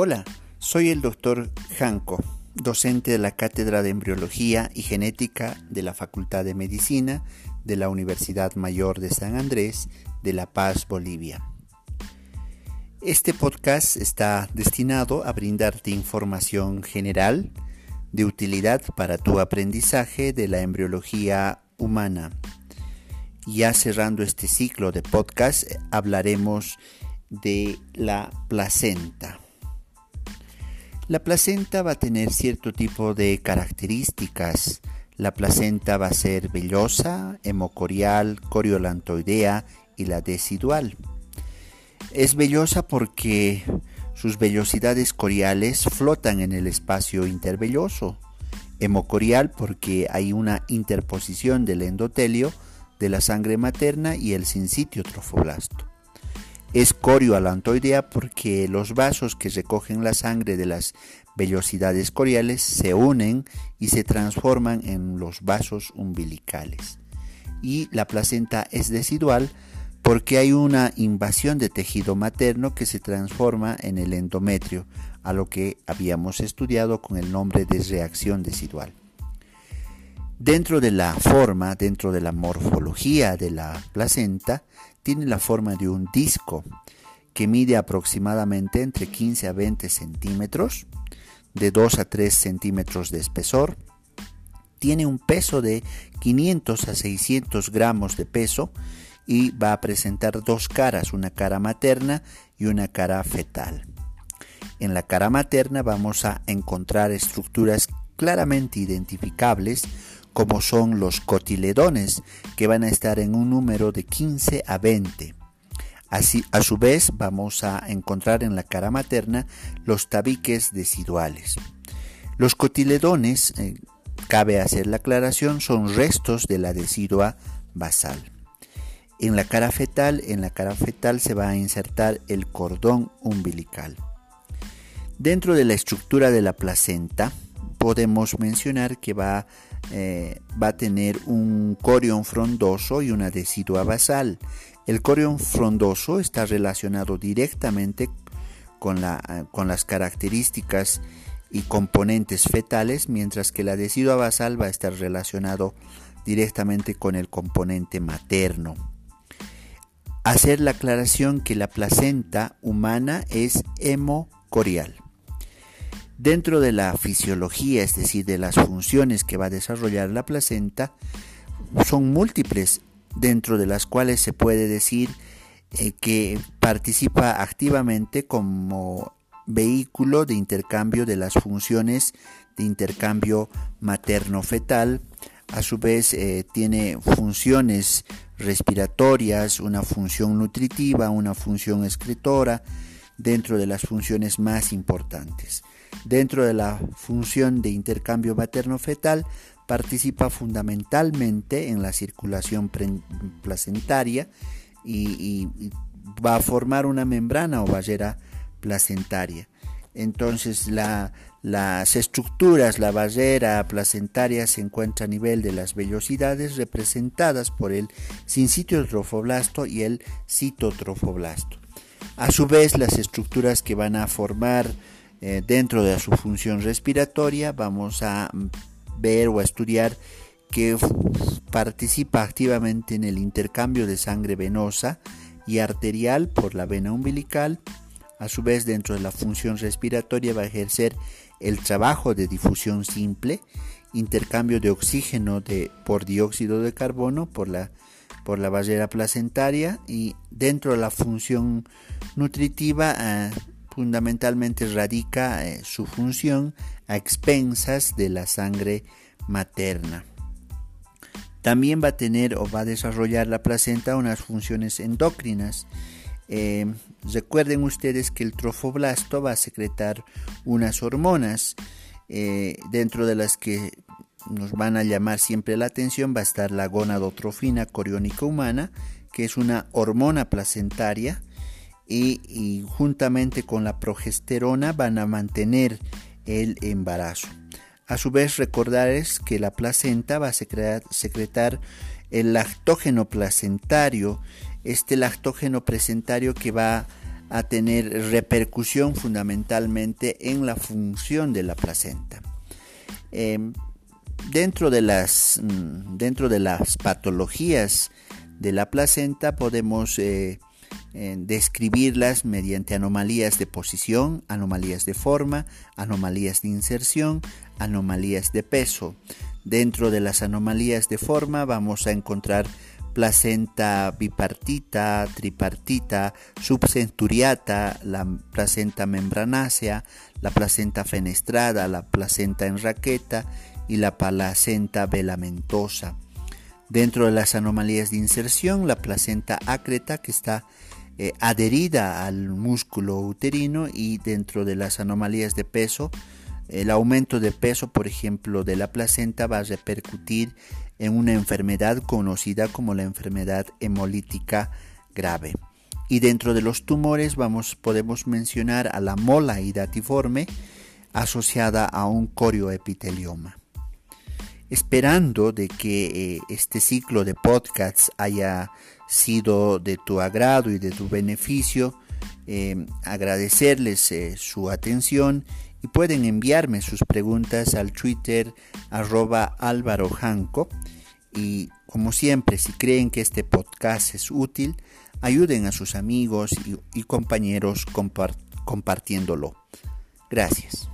Hola, soy el doctor Janco, docente de la Cátedra de Embriología y Genética de la Facultad de Medicina de la Universidad Mayor de San Andrés de La Paz, Bolivia. Este podcast está destinado a brindarte información general de utilidad para tu aprendizaje de la embriología humana. Ya cerrando este ciclo de podcast, hablaremos de la placenta. La placenta va a tener cierto tipo de características. La placenta va a ser vellosa, hemocorial, coriolantoidea y la decidual. Es vellosa porque sus vellosidades coriales flotan en el espacio intervelloso. Hemocorial porque hay una interposición del endotelio de la sangre materna y el sincitio trofoblasto. Es corioalantoidea porque los vasos que recogen la sangre de las vellosidades coriales se unen y se transforman en los vasos umbilicales. Y la placenta es decidual porque hay una invasión de tejido materno que se transforma en el endometrio, a lo que habíamos estudiado con el nombre de reacción decidual. Dentro de la forma, dentro de la morfología de la placenta, tiene la forma de un disco que mide aproximadamente entre 15 a 20 centímetros, de 2 a 3 centímetros de espesor, tiene un peso de 500 a 600 gramos de peso y va a presentar dos caras, una cara materna y una cara fetal. En la cara materna vamos a encontrar estructuras claramente identificables como son los cotiledones, que van a estar en un número de 15 a 20. Así, a su vez, vamos a encontrar en la cara materna los tabiques deciduales. Los cotiledones, eh, cabe hacer la aclaración, son restos de la decidua basal. En la cara fetal, en la cara fetal se va a insertar el cordón umbilical. Dentro de la estructura de la placenta, podemos mencionar que va, eh, va a tener un corión frondoso y una decidua basal. El corión frondoso está relacionado directamente con, la, con las características y componentes fetales, mientras que la decidua basal va a estar relacionado directamente con el componente materno. Hacer la aclaración que la placenta humana es hemocorial. Dentro de la fisiología, es decir, de las funciones que va a desarrollar la placenta, son múltiples, dentro de las cuales se puede decir eh, que participa activamente como vehículo de intercambio de las funciones de intercambio materno-fetal. A su vez eh, tiene funciones respiratorias, una función nutritiva, una función excretora, dentro de las funciones más importantes. Dentro de la función de intercambio materno-fetal participa fundamentalmente en la circulación placentaria y, va a formar una membrana o barrera placentaria. Entonces las estructuras, la barrera placentaria se encuentra a nivel de las vellosidades representadas por el sincitio trofoblasto y el citotrofoblasto. A su vez, las estructuras que van a formar eh, dentro de su función respiratoria vamos a ver o a estudiar que participa activamente en el intercambio de sangre venosa y arterial por la vena umbilical. A su vez, dentro de la función respiratoria va a ejercer el trabajo de difusión simple, intercambio de oxígeno de, por dióxido de carbono por la, por la barrera placentaria y dentro de la función nutritiva eh, fundamentalmente radica eh, su función a expensas de la sangre materna. También va a tener o va a desarrollar la placenta unas funciones endocrinas. Eh, recuerden ustedes que el trofoblasto va a secretar unas hormonas dentro de las que nos van a llamar siempre la atención va a estar la gonadotrofina coriónica humana, que es una hormona placentaria y, juntamente con la progesterona van a mantener el embarazo. A su vez, recordarles que la placenta va a secretar, el lactógeno placentario, este lactógeno placentario que va a tener repercusión fundamentalmente en la función de la placenta. Em, dentro, de las, mm, dentro de las patologías de la placenta podemos eh, describirlas mediante anomalías de posición, anomalías de forma, anomalías de inserción, anomalías de peso. Dentro de las anomalías de forma vamos a encontrar placenta bipartita, tripartita, subcenturiata, la placenta membranácea, la placenta fenestrada, la placenta en raqueta y la placenta velamentosa. Dentro de las anomalías de inserción, la placenta acreta que está eh, adherida al músculo uterino y dentro de las anomalías de peso, el aumento de peso, por ejemplo, de la placenta va a repercutir en una enfermedad conocida como la enfermedad hemolítica grave. Y dentro de los tumores vamos, podemos mencionar a la mola hidatiforme asociada a un corioepitelioma. Esperando de que eh, este ciclo de podcasts haya sido de tu agrado y de tu beneficio, eh, agradecerles eh, su atención y pueden enviarme sus preguntas al Twitter arroba Álvaro y como siempre si creen que este podcast es útil ayuden a sus amigos y, compañeros compartiéndolo. Gracias.